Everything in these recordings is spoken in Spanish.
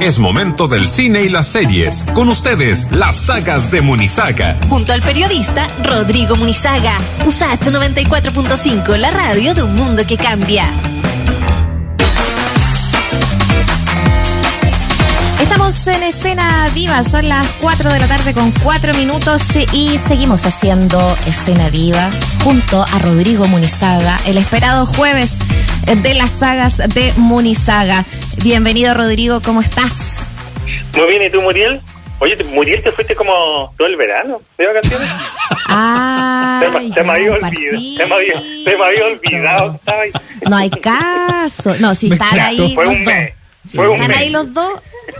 Es momento del cine y las series. Con ustedes, las sagas de Munizaga. Junto al periodista Rodrigo Munizaga. USACH 94.5, la radio de un mundo que cambia. Estamos en escena viva, son las 4 de la tarde con 4 minutos y seguimos haciendo escena viva junto a Rodrigo Munizaga, el esperado jueves de las sagas de Munizaga. Bienvenido Rodrigo, ¿cómo estás? Muy bien, ¿y tú Muriel? Oye, Muriel, te fuiste como todo el verano de vacaciones. Ah, se, me había olvidado. Se me había, se me había olvidado. ¿sabes? No hay caso. No, si están ahí Fue los un dos. mes. Fue un Están mes. ahí los dos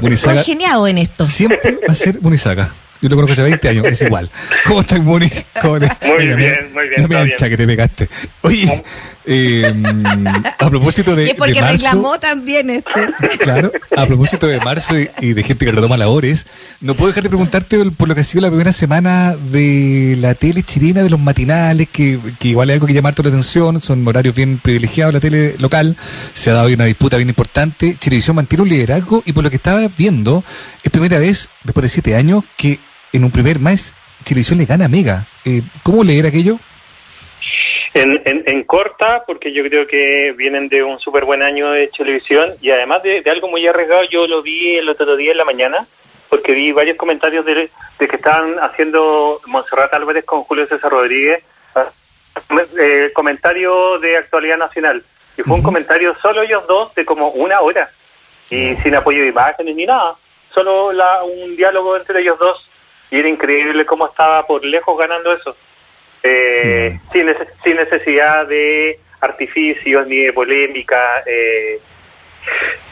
Munizaga congeniados en esto. siempre va a ser Munizaga. Yo te conozco hace 20 años, es igual. ¿Cómo estás, Muni? ¿Cómo te- Muy Mira, bien, muy bien, No me todo ancha bien. que te pegaste. Oye, eh, a propósito de, Y es porque de marzo, reclamó también este. Claro, a propósito de marzo y, y de gente que retoma labores, no puedo dejar de preguntarte por lo que ha sido la primera semana de la tele chilena, de los matinales, que, que igual es algo que llama harto la atención, son horarios bien privilegiados la tele local, se ha dado una disputa bien importante, Chilevisión mantiene un liderazgo y por lo que estaba viendo, es primera vez, después de siete años, que en un primer mes Chilevisión le gana a Mega. Eh, ¿Cómo leer aquello? En, en, en corta, porque yo creo que vienen de un súper buen año de televisión y además de, de algo muy arriesgado, yo lo vi el otro día en la mañana, porque vi varios comentarios de, de que estaban haciendo Monserrat Álvarez con Julio César Rodríguez, eh, comentario de actualidad nacional. Y fue un comentario solo ellos dos de como una hora, y sin apoyo de imágenes ni nada, solo la, un diálogo entre ellos dos. Y era increíble cómo estaba por lejos ganando eso eh, sin, nece- sin necesidad de artificios ni de polémica, eh,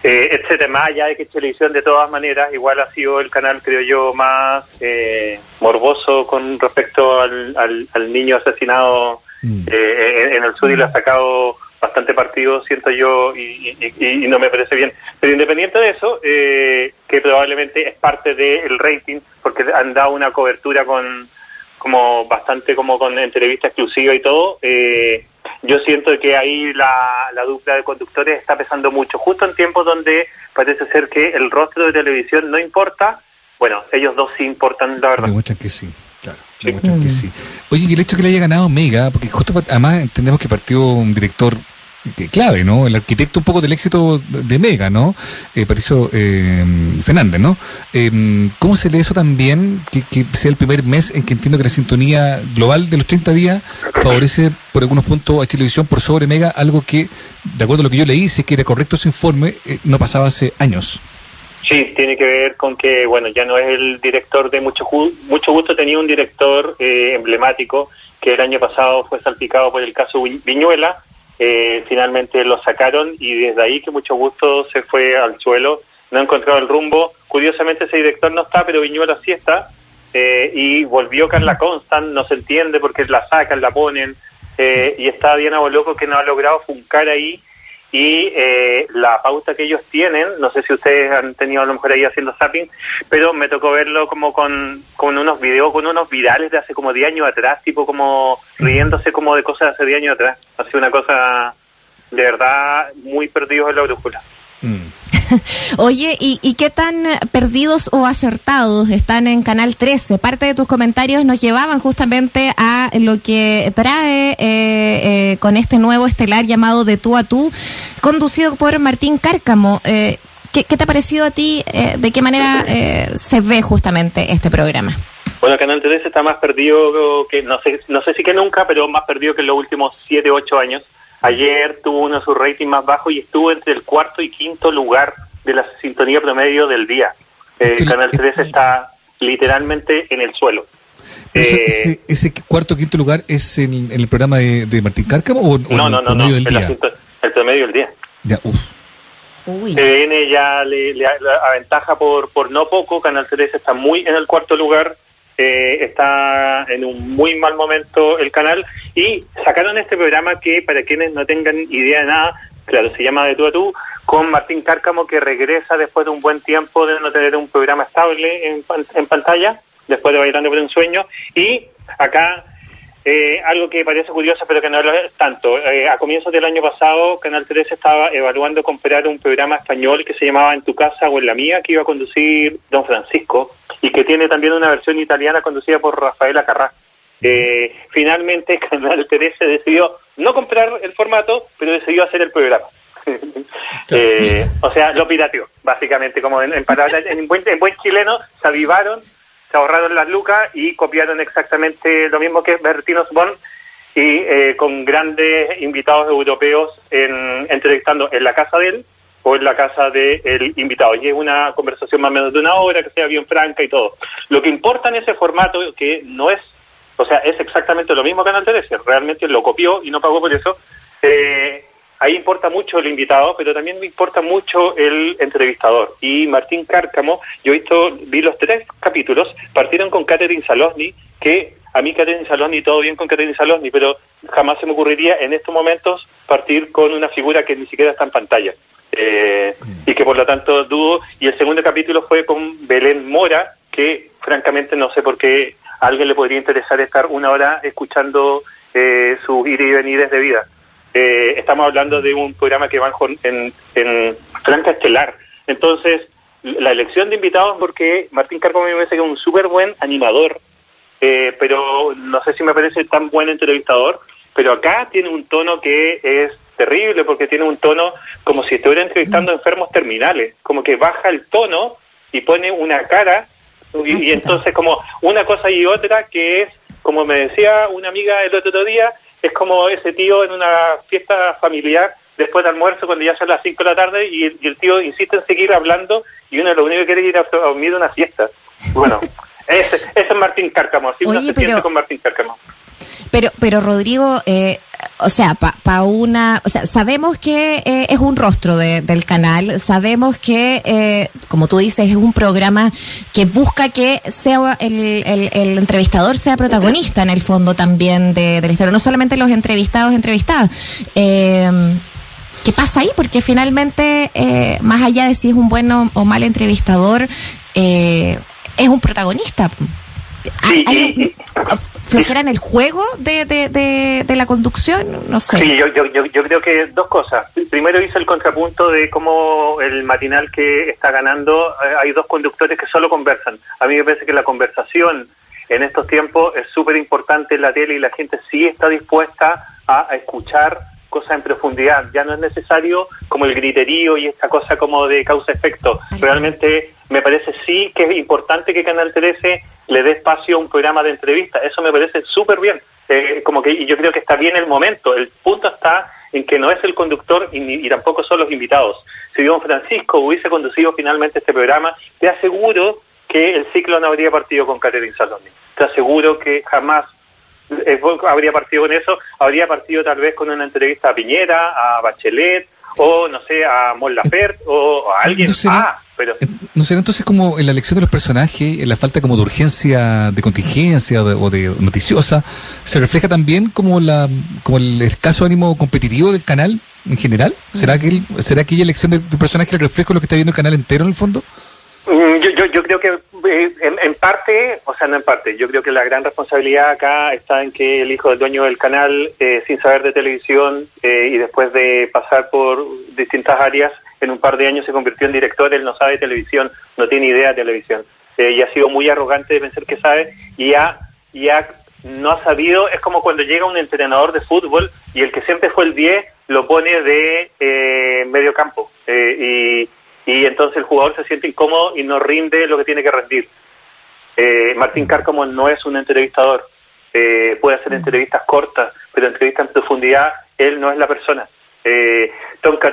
eh, etcétera. Más allá de que televisión, de todas maneras, igual ha sido el canal, creo yo, más eh, morboso con respecto al, al, al niño asesinado Mm. eh, en, en el sur y le ha sacado bastante partido, siento yo, y, y- y- y no me parece bien. Pero independiente de eso, eh, que probablemente es parte del rating, porque han dado una cobertura con como bastante como con entrevista exclusiva y todo, eh, yo siento que ahí la, la dupla de conductores está pesando mucho, justo en tiempos donde parece ser que el rostro de televisión no importa, bueno, ellos dos sí importan, la verdad. Demuestran que sí, claro. Demuestran que sí. Oye, y el hecho que le haya ganado Mega, porque justo además entendemos que partió un director clave, ¿no? El arquitecto un poco del éxito de Mega, ¿no? Eh, Patricio eh, Fernández, ¿no? Eh, ¿Cómo se lee eso también? Que, sea el primer mes en que entiendo que la sintonía global de los 30 días favorece por algunos puntos a Televisión por sobre Mega, algo que, de acuerdo a lo que yo leí, si es que era correcto ese informe, eh, no pasaba hace años. Sí, tiene que ver con que, bueno, ya no es el director de mucho, mucho gusto, tenía un director eh, emblemático que el año pasado fue salpicado por el caso Vi- Viñuela, eh, finalmente lo sacaron y desde ahí que mucho gusto se fue al suelo, no ha encontrado el rumbo, curiosamente ese director no está, pero Viñuela sí está, eh, y volvió Carla Constant, no se entiende porque la sacan, la ponen, eh, y está Diana Boloco que no ha logrado funcar ahí, y eh, la pauta que ellos tienen, no sé si ustedes han tenido a lo mejor ahí haciendo zapping, pero me tocó verlo como con, con unos videos, con unos virales de hace como 10 años atrás, tipo como riéndose como de cosas de hace 10 años atrás. Ha sido una cosa de verdad muy perdidos en la brújula. Mm. Oye, ¿y, y qué tan perdidos o acertados están en Canal 13? Parte de tus comentarios nos llevaban justamente a lo que trae eh, eh, con este nuevo estelar llamado De tú a tú, conducido por Martín Cárcamo. Eh, ¿qué, qué te ha parecido a ti? Eh, ¿De qué manera eh, se ve justamente este programa? Bueno, Canal 13 está más perdido que, no sé, no sé si que nunca, pero más perdido que en los últimos 7, 8 años. Ayer tuvo uno de sus ratings más bajos y estuvo entre el cuarto y quinto lugar de la sintonía promedio del día. Eh, Este- Canal 13 está literalmente en el suelo. Ese, Eh, ese, ese cuarto quinto lugar es en, en el programa de, de Martín Cárcamo o, o no, no, el no, no, promedio del el, día? el promedio del día. Ya, uf. Uy. TVN ya le, aventaja por, por no poco, Canal 13 está muy en el cuarto lugar, eh, está en un muy mal momento el canal. Y sacaron este programa que para quienes no tengan idea de nada, claro, se llama De tú a tú, con Martín Cárcamo que regresa después de un buen tiempo de no tener un programa estable en, en pantalla, después de Bailando por un Sueño, y acá eh, algo que parece curioso, pero que no lo es tanto. Eh, a comienzos del año pasado, Canal 13 estaba evaluando comprar un programa español que se llamaba En tu casa o en la mía, que iba a conducir Don Francisco, y que tiene también una versión italiana conducida por Rafaela Carrá. Eh, finalmente, Canal 13 decidió no comprar el formato, pero decidió hacer el programa. eh, o sea, lo pirateó, básicamente, como en, en palabras, en buen, en buen chileno, se avivaron se ahorraron las lucas y copiaron exactamente lo mismo que Bertino Bond y eh, con grandes invitados europeos en, entrevistando en la casa de él o en la casa del invitado. Y es una conversación más o menos de una hora, que sea bien franca y todo. Lo que importa en ese formato, que no es, o sea, es exactamente lo mismo que en Teresa, realmente lo copió y no pagó por eso, eh, ahí importa mucho el invitado, pero también me importa mucho el entrevistador. Y Martín Cárcamo, yo visto, vi los tres capítulos, partieron con Catherine Salosny, que a mí Catherine Salosny, todo bien con Catherine Salosny, pero jamás se me ocurriría en estos momentos partir con una figura que ni siquiera está en pantalla. Eh, y que por lo tanto dudo. Y el segundo capítulo fue con Belén Mora, que francamente no sé por qué a alguien le podría interesar estar una hora escuchando eh, sus ir y venires de vida. Eh, estamos hablando de un programa que va en, en Franca Estelar. Entonces, la elección de invitados, porque Martín Carpo me parece que es un súper buen animador, eh, pero no sé si me parece tan buen entrevistador, pero acá tiene un tono que es terrible, porque tiene un tono como si estuviera entrevistando enfermos terminales, como que baja el tono y pone una cara, y, y entonces como una cosa y otra que es, como me decía una amiga el otro día, es como ese tío en una fiesta familiar después del almuerzo cuando ya son las 5 de la tarde y el, tío insiste en seguir hablando y uno lo único que quiere ir a, dormir una fiesta. Bueno, ese, ese es Martín Cárcamo, así uno se pero, con Martín Cárcamo. Pero, pero Rodrigo, eh, o sea, pa una, o sea, sabemos que eh, es un rostro de, del canal, sabemos que, eh, como tú dices, es un programa que busca que sea el, el, el entrevistador sea protagonista en el fondo también de, de la historia, no solamente los entrevistados, entrevistadas. Eh, ¿Qué pasa ahí? Porque finalmente, eh, más allá de si es un bueno o mal entrevistador, es un protagonista. ¿Hay, hay flojera en el juego de, de, de, la conducción? No sé. Sí, yo, yo, yo, creo que dos cosas. Primero hizo el contrapunto de cómo el matinal que está ganando, eh, hay dos conductores que solo conversan. A mí me parece que la conversación en estos tiempos es súper importante en la tele y la gente sí está dispuesta a, a escuchar cosas en profundidad. Ya no es necesario como el griterío y esta cosa como de causa-efecto. Realmente me parece sí que es importante que Canal 13 le dé espacio a un programa de entrevista. Eso me parece súper bien. Eh, como que yo creo que está bien el momento. El punto está en que no es el conductor y, y tampoco son los invitados. Si Don Francisco hubiese conducido finalmente este programa, te aseguro que el ciclo no habría partido con Catherine Saloni. Te aseguro que jamás habría partido con eso, habría partido tal vez con una entrevista a Piñera, a Bachelet, o no sé, a Mon o a alguien. ¿No será, ah, pero... Eh, ¿No será entonces como en la elección de los personajes, en la falta como de urgencia, de contingencia o de, noticiosa, se refleja también como la como el escaso ánimo competitivo del canal en general? ¿Será que el, será aquella elección de, de personaje el reflejo de lo que está viendo el canal entero en el fondo? Mm, yo, yo, yo creo que eh, en, en, parte, o sea, no en parte, yo creo que la gran responsabilidad acá está en que el hijo del dueño del canal, eh, sin saber de televisión eh, y después de pasar por distintas áreas, en un par de años se convirtió en director, él no sabe televisión, no tiene idea de televisión, y ha sido muy arrogante de pensar que sabe, y ya, ya no ha sabido, es como cuando llega un entrenador de fútbol y el que siempre fue el 10 lo pone de medio campo, y y entonces el jugador se siente incómodo y no rinde lo que tiene que rendir. Eh, Martín no es un entrevistador, eh, puede hacer entrevistas cortas, pero entrevistas en profundidad, él no es la persona. Eh, Tonka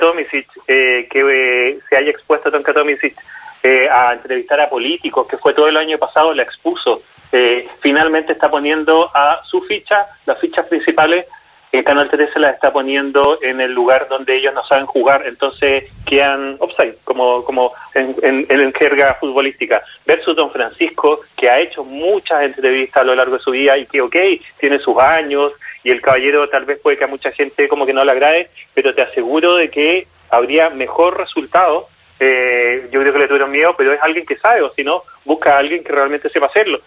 eh, que eh, se haya expuesto a Tonka Tomisic eh, a entrevistar a políticos, que fue todo el año pasado, la expuso. finalmente está poniendo a su ficha, las fichas principales, el Canal 13 la está poniendo en el lugar donde ellos no saben jugar, entonces quedan offside, como, como en, en, en jerga futbolística. Versus Don Francisco, que ha hecho muchas entrevistas a lo largo de su vida y que, ok, tiene sus años y el caballero tal vez puede que a mucha gente como que no le agrade, pero te aseguro de que habría mejor resultado. Eh, yo creo que le tuvieron miedo, pero es alguien que sabe, o si no, busca a alguien que realmente sepa hacerlo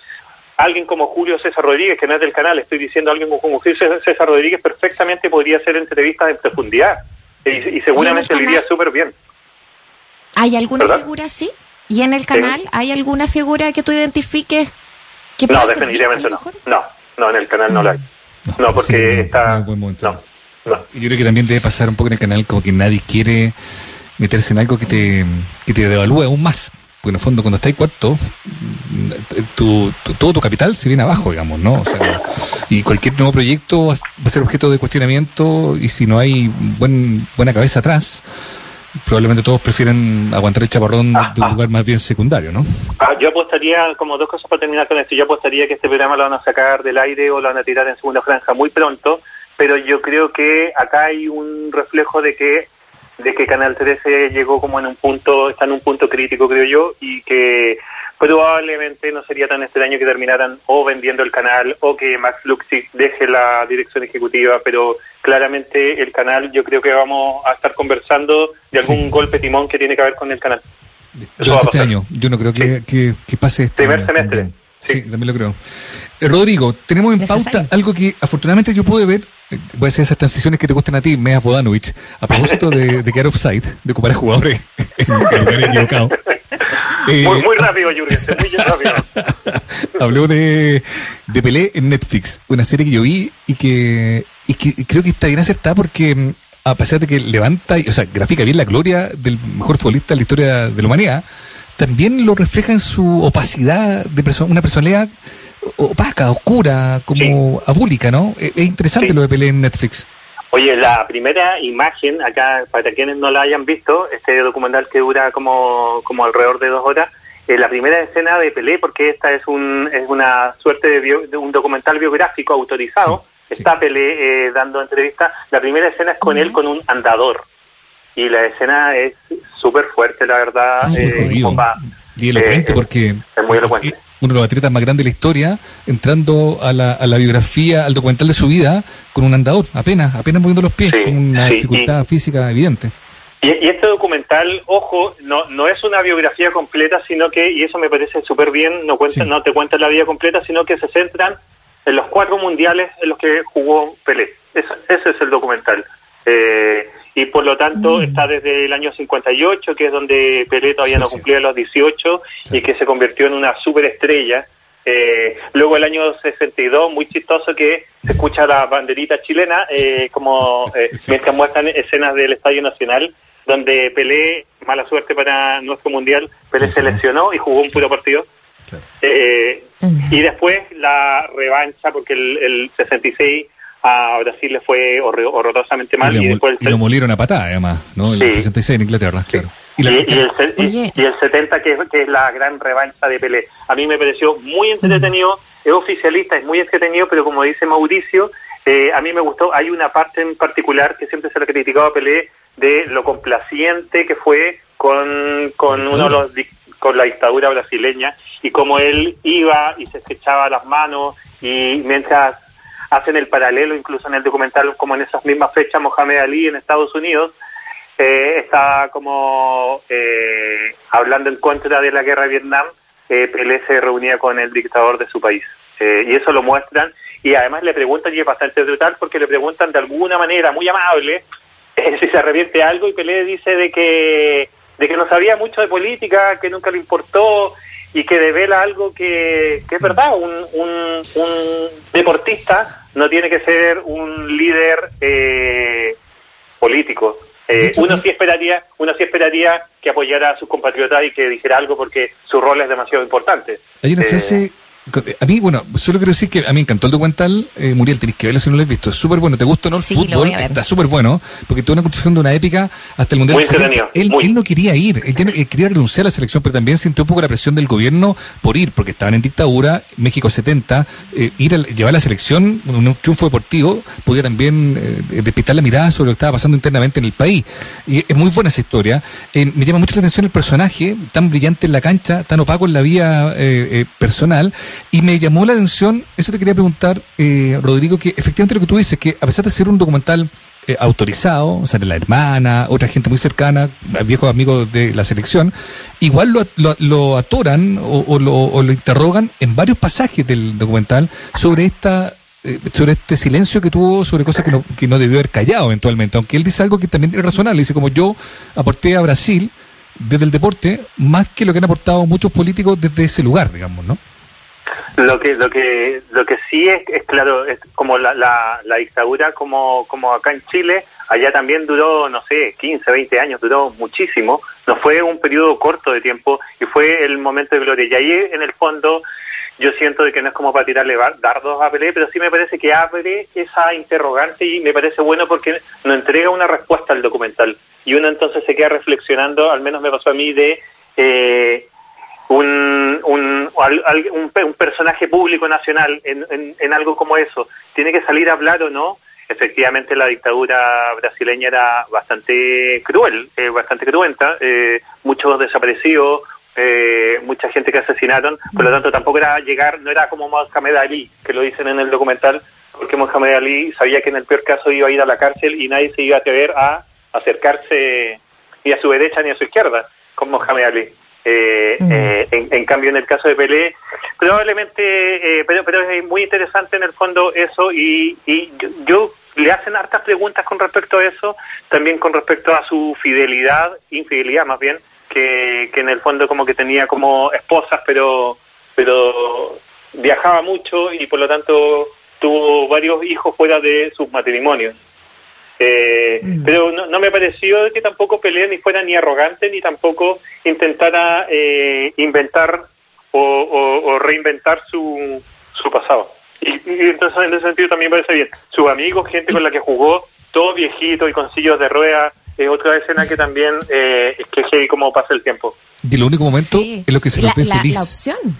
alguien como Julio César Rodríguez, que no es del canal, estoy diciendo alguien como Julio César Rodríguez, perfectamente podría hacer entrevistas en profundidad y, seguramente le iría súper bien. ¿Hay alguna figura así? ¿Y en el canal hay alguna figura que tú identifiques que No, definitivamente no. No, no, en el canal no la hay. No, porque está... No, no. Yo creo que también debe pasar un poco en el canal como que nadie quiere meterse en algo que te, que te devalúe aún más. Porque en el fondo, cuando estáis cuarto, tu, todo tu capital se viene abajo, digamos, ¿no? O sea, y cualquier nuevo proyecto va a ser objeto de cuestionamiento y si no hay buen, buena cabeza atrás, probablemente todos prefieren aguantar el chaparrón de un lugar más bien secundario, ¿no? Ah, yo apostaría, como dos cosas para terminar con esto, yo apostaría que este programa lo van a sacar del aire o lo van a tirar en segunda franja muy pronto, pero yo creo que acá hay un reflejo de que de que Canal 13 llegó como en un punto, está en un punto crítico, creo yo, y que probablemente no sería tan extraño que terminaran o vendiendo el canal o que Max Luxig deje la dirección ejecutiva, pero claramente el canal yo creo que vamos a estar conversando de algún golpe timón que tiene que ver con el canal. este año, yo no creo que, que, pase este Primer semestre. Sí. también lo creo. Eh, Rodrigo, tenemos en pauta algo que afortunadamente yo pude ver voy a hacer esas transiciones que te gustan a ti, Mea Bodanovich, a propósito de, de quedar offside, de ocupar a jugadores en lugar equivocado. Eh, muy, rápido, Jürgen, muy rápido. Habló de, de Pelé en Netflix, una serie que yo vi y que, y que creo que está bien acertada porque mm, a pesar de que levanta, o sea, grafica bien la gloria del mejor futbolista de la historia de la humanidad, también lo refleja en su opacidad de una personalidad opaca, oscura, como abúlica, ¿no? Es, interesante lo de Pelé en Netflix. Oye, la primera imagen, acá, para quienes no la hayan visto, este documental que dura como, como alrededor de dos horas, eh, la primera escena de Pelé, porque esta es, un, es una suerte de, un documental biográfico autorizado, está Pelé eh, dando entrevistas, la primera escena es con él con un andador, y la escena es súper fuerte, la verdad. Ah, eh, y elocuente, porque es muy elocuente uno de los atletas más grandes de la historia, entrando a la, a la biografía, al documental de su vida, con un andador, apenas, apenas moviendo los pies, con una dificultad física evidente. Y, este documental, ojo, no, no es una biografía completa, sino que, y eso me parece súper bien, no, cuenta, no te cuentan la vida completa, sino que se centran en los cuatro mundiales en los que jugó Pelé. ese es el documental. Eh, y por lo tanto mm. está desde el año 58, que es donde Pelé todavía no cumplía los 18 y que se convirtió en una superestrella. Eh, luego el año 62, muy chistoso que se escucha la banderita chilena, eh, como eh, mientras muestran escenas del Estadio Nacional, donde Pelé, mala suerte para nuestro mundial, Pelé se lesionó y jugó un puro partido. Eh, y después la revancha, porque el, el 66 a Brasil le fue horrorosamente mal. Y, después lo molieron a patada, además, ¿no? El 66 en Inglaterra, claro. Y, el, y, el, 70, que es, que es la gran revancha de Pelé. A mí me pareció muy entretenido, es oficialista, es muy entretenido, pero como dice Mauricio, eh, a mí me gustó. Hay una parte en particular que siempre se le ha criticado a Pelé de lo complaciente que fue con, con uno de los con la dictadura brasileña y como él iba y se estrechaba las manos y mientras hacen el paralelo incluso en el documental como en esas mismas fechas Mohamed Ali en Estados Unidos eh, está como eh, hablando en contra de la guerra de Vietnam eh, Pelé se reunía con el dictador de su país. Eh, y eso lo muestran. Y además le preguntan y es bastante brutal porque le preguntan de alguna manera muy amable si se revierte algo y Pelé dice de que de que no sabía mucho de política que nunca le importó y que devela algo que, es verdad, un, un, deportista no tiene que ser un líder eh, político. Eh, uno sí esperaría, uno sí esperaría que apoyara a sus compatriotas y que dijera algo porque su rol es demasiado importante. Hay una frase eh, a mí, bueno, solo quiero decir que a mí me encantó el documental. Eh, Muriel, tenés que verlo si no lo has visto. Es súper bueno. ¿Te gusta no el fútbol? Está súper bueno. Porque tuvo una construcción de una épica hasta el Mundial. él, él, no quería ir. Él, quería renunciar a la selección, pero también sintió un poco la presión del gobierno por ir, porque estaban en dictadura. México 70. Eh, ir a llevar la selección, un triunfo deportivo, podía también eh, despistar la mirada sobre lo que estaba pasando internamente en el país. Y es muy buena esa historia. Eh, me llama mucho la atención el personaje, tan brillante en la cancha, tan opaco en la vía personal y me llamó la atención, eso te quería preguntar, eh, Rodrigo, que efectivamente lo que tú dices, que a pesar de ser un documental eh, autorizado, sale la hermana, otra gente muy cercana, viejos amigos de la selección, igual lo, lo, atoran o, o, lo, o, lo, interrogan en varios pasajes del documental sobre esta eh, sobre este silencio que tuvo sobre cosas que no, que no debió haber callado eventualmente, aunque él dice algo que también es razonable, dice como yo aporté a Brasil desde el deporte más que lo que han aportado muchos políticos desde ese lugar, digamos, ¿no? Lo que lo que lo que sí es, es claro, como la, la, la, dictadura como como acá en Chile, allá también duró, no sé, 15, 20 años, duró muchísimo, no fue un periodo corto de tiempo y fue el momento de gloria. Y ahí en el fondo yo siento de que no es como para tirarle dardos a Pelé, pero sí me parece que abre esa interrogante y me parece bueno porque nos entrega una respuesta al documental. Y uno entonces se queda reflexionando, al menos me pasó a mí, de eh, un, un, un, un, personaje público nacional en, en, algo como eso. ¿Tiene que salir a hablar o no? Efectivamente, la dictadura brasileña era bastante cruel, eh, bastante cruenta, eh, muchos desaparecidos, eh, mucha gente que asesinaron, por lo tanto tampoco era llegar, no era como Mohamed Ali, que lo dicen en el documental, porque Mohamed Ali sabía que en el peor caso iba a ir a la cárcel y nadie se iba a atrever a acercarse ni a su derecha ni a su izquierda con Mohamed Ali. Eh, mm. eh, en, en, cambio, en el caso de Pelé, probablemente, eh, pero, pero es muy interesante en el fondo eso y, y yo, yo, le hacen hartas preguntas con respecto a eso, también con respecto a su fidelidad, infidelidad más bien, que, que en el fondo como que tenía como esposas, pero, pero viajaba mucho y por lo tanto tuvo varios hijos fuera de sus matrimonios. Eh, mm. Pero no, no, me pareció que tampoco Pelé ni fuera ni arrogante ni tampoco intentara eh, inventar o, o, o, reinventar su, su pasado. Y, y, entonces en ese sentido también parece bien. Sus amigos, gente con la que jugó, todo viejito y con sillos de ruedas, es otra escena que también eh, es que es como pasa el tiempo. Y el único momento sí. es lo que se la, ve la, feliz. La opción.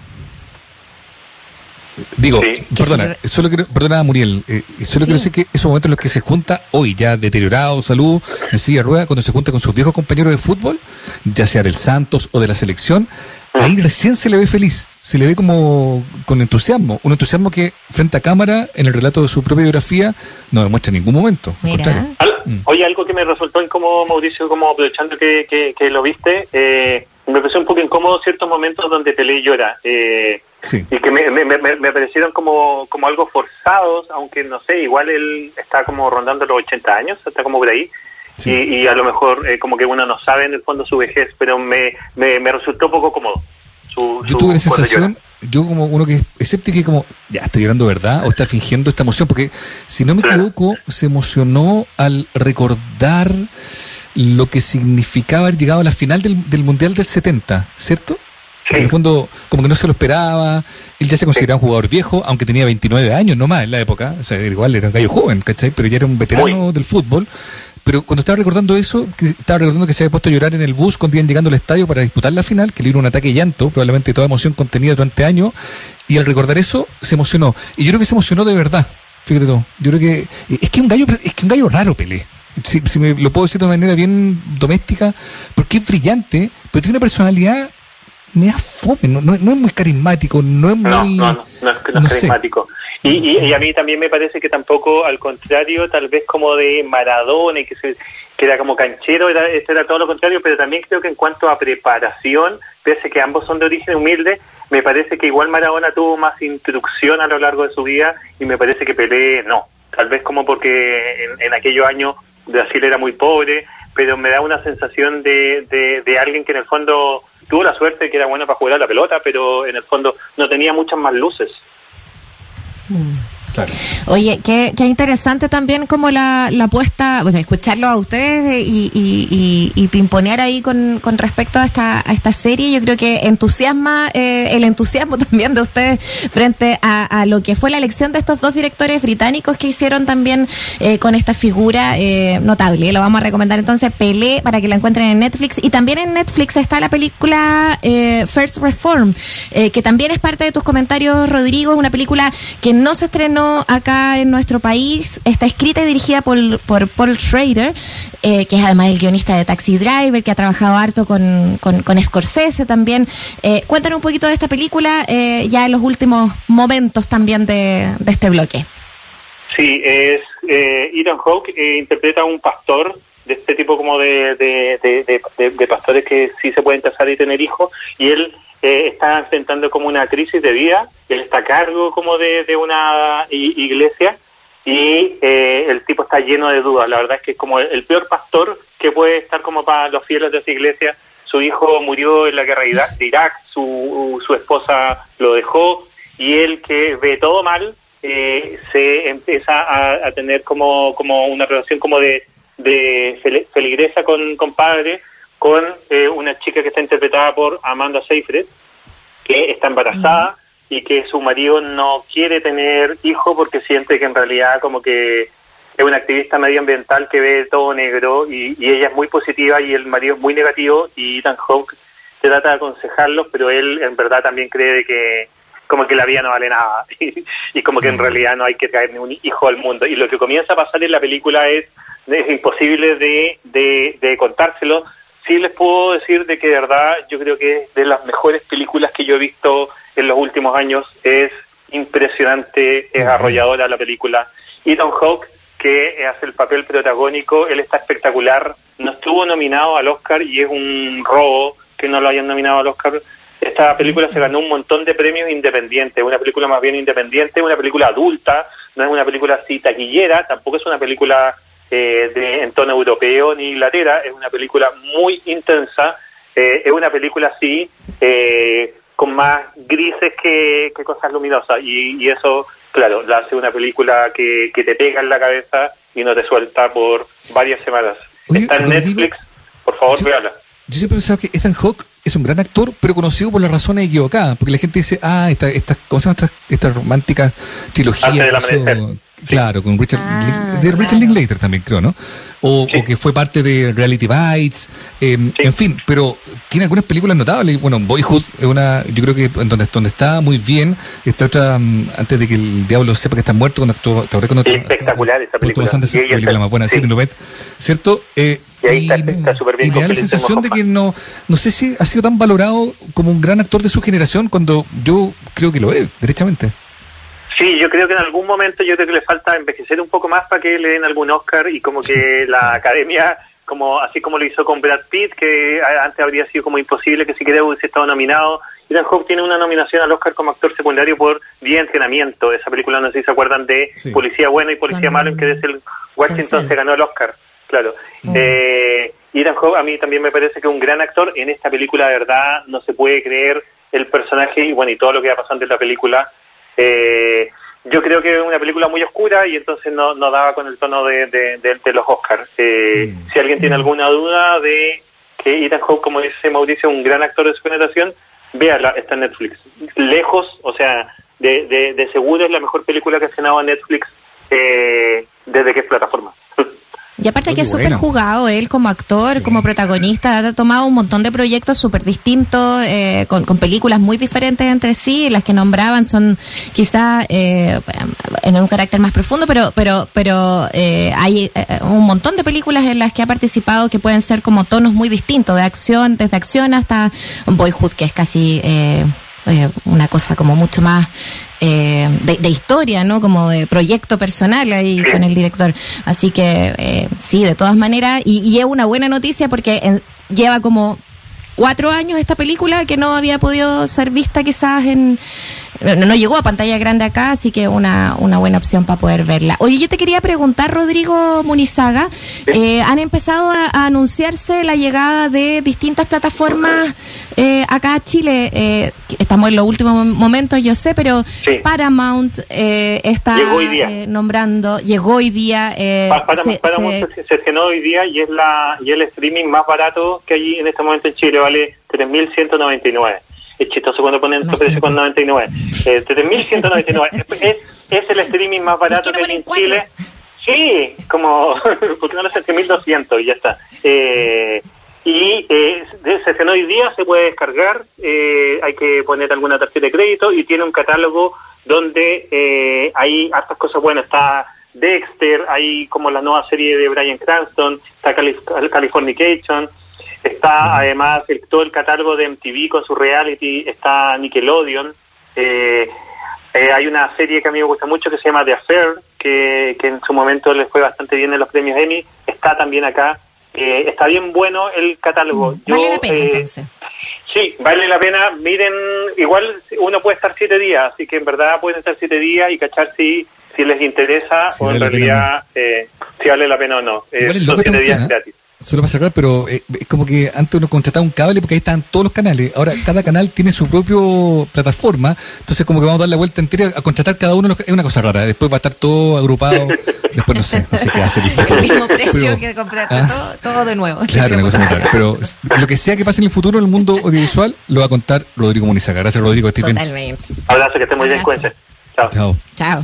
Digo, sí. perdona, solo quiero, perdona Muriel, eh, solo sí. quiero decir que esos momentos en los que se junta hoy, ya deteriorado, salud, en silla de rueda, cuando se junta con sus viejos compañeros de fútbol, ya sea del Santos o de la selección, ahí recién se le ve feliz, se le ve como con entusiasmo, un entusiasmo que frente a cámara, en el relato de su propia biografía, no demuestra en ningún momento. Mira. Oye, algo que me resultó incómodo, Mauricio, como aprovechando que, que, que lo viste, eh, me pareció un poco incómodo ciertos momentos donde Pelé llora. Eh, sí. Y que me, me, me, me, parecieron como, como algo forzados, aunque no sé, igual él está como rondando los 80 años, está como por ahí. Sí. Y, y, a lo mejor eh, como que uno no sabe en el fondo su vejez, pero me, me, me resultó poco cómodo. Su, Yo su, tuve la sensación, yo como uno que es escéptico y como, ya, está llorando verdad o está fingiendo esta emoción, porque si no me equivoco, se emocionó al recordar lo que significaba haber llegado a la final del, del Mundial del 70, ¿cierto? Sí. En el fondo, como que no se lo esperaba. Él ya se consideraba sí. un jugador viejo, aunque tenía 29 años nomás en la época. O sea, igual era un gallo joven, ¿cachai? Pero ya era un veterano del fútbol. Pero cuando estaba recordando eso, que estaba recordando que se había puesto a llorar en el bus cuando iban llegando al estadio para disputar la final, que le dio un ataque de llanto, probablemente toda emoción contenida durante años, y al recordar eso se emocionó. Y yo creo que se emocionó de verdad, fíjate tú. Yo creo que es que un gallo, es que un gallo raro Pelé. Si, si me lo puedo decir de una manera bien doméstica, porque es brillante, pero tiene una personalidad me da fome, no, no, no, es muy carismático, no es muy... No, no, es, no es carismático. Y, y, y, a mí también me parece que tampoco, al contrario, tal vez como de Maradona, y que, se, que era como canchero, era, este era todo lo contrario, pero también creo que en cuanto a preparación, pese que ambos son de origen humilde, me parece que igual Maradona tuvo más instrucción a lo largo de su vida y me parece que Pelé no. Tal vez como porque en, en aquellos años Brasil era muy pobre, pero me da una sensación de, de, de alguien que en el fondo tuvo la suerte que era bueno para jugar a la pelota, pero en el fondo no tenía muchas más luces. Mm. Oye, qué, interesante también como la, la apuesta, o sea, escucharlo a ustedes y, y, y, y pimponear ahí con, con respecto a esta, esta serie. Yo creo que entusiasma eh, el entusiasmo también de ustedes frente a, a, lo que fue la elección de estos dos directores británicos que hicieron también eh, con esta figura eh, notable. Lo vamos a recomendar entonces Pelé para que la encuentren en Netflix. Y también en Netflix está la película eh, First Reform, eh, que también es parte de tus comentarios, Rodrigo. Una película que no se estrenó acá en nuestro país. Está escrita y dirigida por, por Paul Schrader, eh, que es además el guionista de Taxi Driver, que ha trabajado harto con, con, Scorsese también. Eh, cuéntanos un poquito de esta película eh, ya en los últimos momentos también de, de este bloque. Sí, es, eh, Ethan Hawke interpreta a un pastor de este tipo como de- de pastores que sí se pueden casar y tener hijos y él eh, está enfrentando como una crisis de vida él está a cargo como de, de una iglesia y eh, el tipo está lleno de dudas. La verdad es que es como el, peor pastor que puede estar como para los fieles de esa iglesia. Su hijo murió en la guerra de Irak, su, su esposa lo dejó y él que ve todo mal eh, se empieza a, tener como, como una relación como de, de fel- feligresa con, con padre con eh, una chica que está interpretada por Amanda Seyfried que está embarazada y que su marido no quiere tener hijo porque siente que en realidad como que es una activista medioambiental que ve todo negro y, y ella es muy positiva y el marido es muy negativo y Ethan Hawke trata de aconsejarlos pero él en verdad también cree que como que la vida no vale nada y, como que en realidad no hay que traer ni un hijo al mundo. Y lo que comienza a pasar en la película es, es imposible de, de, de contárselo. Sí les puedo decir de que de verdad yo creo que es de las mejores películas que yo he visto en los últimos años es impresionante, es arrolladora la película. Ethan Hawke, que hace el papel protagónico, él está espectacular, no estuvo nominado al Oscar y es un robo que no lo hayan nominado al Oscar. Esta película se ganó un montón de premios independientes, una película más bien independiente, una película adulta, no es una película así taquillera, tampoco es una película eh, de, en tono europeo ni Inglaterra, es una película muy intensa, eh, es una película así, eh, con más grises que, que cosas luminosas, y, y eso, claro, la hace una película que, que te pega en la cabeza y no te suelta por varias semanas. Oye, Está en Netflix, por favor, yo- véala. Yo siempre he pensado que Ethan Hawke es un gran actor, pero conocido por las razones equivocadas. Porque la gente dice, ah, esta, esta, ¿cómo se llama esta, esta romántica trilogía? Antes del que hizo- amanecer. Claro, con Richard, Ah, de Richard claro. Linklater también, creo, ¿no? O, Sí. o que fue parte de Reality Bites, eh, Sí. en fin, pero tiene algunas películas notables. Bueno, Boyhood es una, yo creo que en donde, donde está muy bien. Esta otra, mm, antes de que el diablo sepa que está muerto, cuando actuó, ¿te acuerdas cuando actuó- Espectacular esa película. Thomas Anderson, Y ella la película está- más buena, sí. ¿cierto? Eh, Y ahí está- está súper bien y me da la sensación de que no, no sé si ha sido tan valorado como un gran actor de su generación cuando yo creo que lo es, derechamente. Sí, yo creo que en algún momento yo creo que le falta envejecer un poco más para que le den algún Oscar y como que la academia, como así como lo hizo con Brad Pitt, que a- antes habría sido como imposible que siquiera hubiese estado nominado. Ethan Hawke tiene una nominación al Oscar como actor secundario por Día de Entrenamiento. Esa película no sé si se acuerdan de Sí. Policía Bueno y Policía Malo, en que desde el Washington Cancel. se ganó el Oscar. Claro. Mm. Eh, Ethan Hawke a mí también me parece que es un gran actor. En esta película, de verdad, no se puede creer el personaje y bueno, y todo lo que va pasando en la película. Eh, yo creo que es una película muy oscura y entonces no, no daba con el tono de, de, de- de los Oscars. Eh, Mm. Si alguien tiene alguna duda de que Ethan Hawke, como dice Mauricio, es un gran actor de su generación, véala, está en Netflix. Lejos, o sea, de, de, de seguro es la mejor película que ha estrenado en Netflix eh, desde que es plataforma. Y aparte Muy que es súper jugado él como actor, Sí. como protagonista, ha tomado un montón de proyectos súper distintos, eh, con, con películas muy diferentes entre sí, las que nombraban son quizá eh, en un carácter más profundo, pero pero pero eh, hay eh, un montón de películas en las que ha participado que pueden ser como tonos muy distintos, de acción, desde acción hasta Boyhood, que es casi... Eh, eh, una cosa como mucho más eh, de, de historia, ¿no? Como de proyecto personal ahí con el director. Así que eh, sí, de todas maneras, y, y es una buena noticia porque en- lleva como cuatro años esta película que no había podido ser vista quizás en... No, no llegó a pantalla grande acá, así que una, una buena opción para poder verla. Oye, yo te quería preguntar, Rodrigo Munizaga, eh, han empezado a, a anunciarse la llegada de distintas plataformas eh, acá a Chile. Eh, estamos en los últimos momentos, yo sé, pero Sí. Paramount eh, está Llegó hoy día. eh, nombrando, llegó hoy día. eh, Pa- Paramount, se- Paramount se- se, se estrenó hoy día y es la y el streaming más barato que hay en este momento en Chile, vale 3.199. Es chistoso cuando ponen estos precios con 99. Eh, 3.199. es, es, el streaming más barato ¿Por qué que hay en Chile. Sí, como, porque no lo hacen 3.200 y ya está. Eh, y eh, se hoy día, se puede descargar, eh, hay que poner alguna tarjeta de crédito y tiene un catálogo donde eh, hay hartas cosas buenas. Está Dexter, hay como la nueva serie de Brian Cranston, está Calif- Californication, está además el, todo el catálogo de MTV con su reality, está Nickelodeon. Eh, eh, hay una serie que a mí me gusta mucho que se llama The Affair, que, que en su momento les fue bastante bien en los premios Emmy, está también acá. Eh, está bien bueno el catálogo. Mm, vale la pena eh, entonces. Sí, vale la pena. Miren, igual uno puede estar siete días, así que en verdad pueden estar siete días y cachar si, si les interesa Si o en vale realidad eh, si vale la pena o no. Eh, Igual son esta siete días ¿eh? gratis. Solo para cerrar, pero eh, es como que antes uno contrataba un cable porque ahí estaban todos los canales. Ahora cada canal tiene su propio plataforma. Entonces como que vamos a dar la vuelta entera a contratar cada uno. los- Es una cosa rara. Después va a estar todo agrupado. Después no sé, no sé qué hacer. El mismo precio Pero- que comprar Ah. todo, todo de nuevo. Claro, una cosa muy rara. Pero lo que sea que pase en el futuro en el mundo audiovisual lo va a contar Rodrigo Munizaga. Gracias, Rodrigo. estés bien. Totalmente. Abrazo, que estén muy bien, cuídense. Chao. Chao. Chao.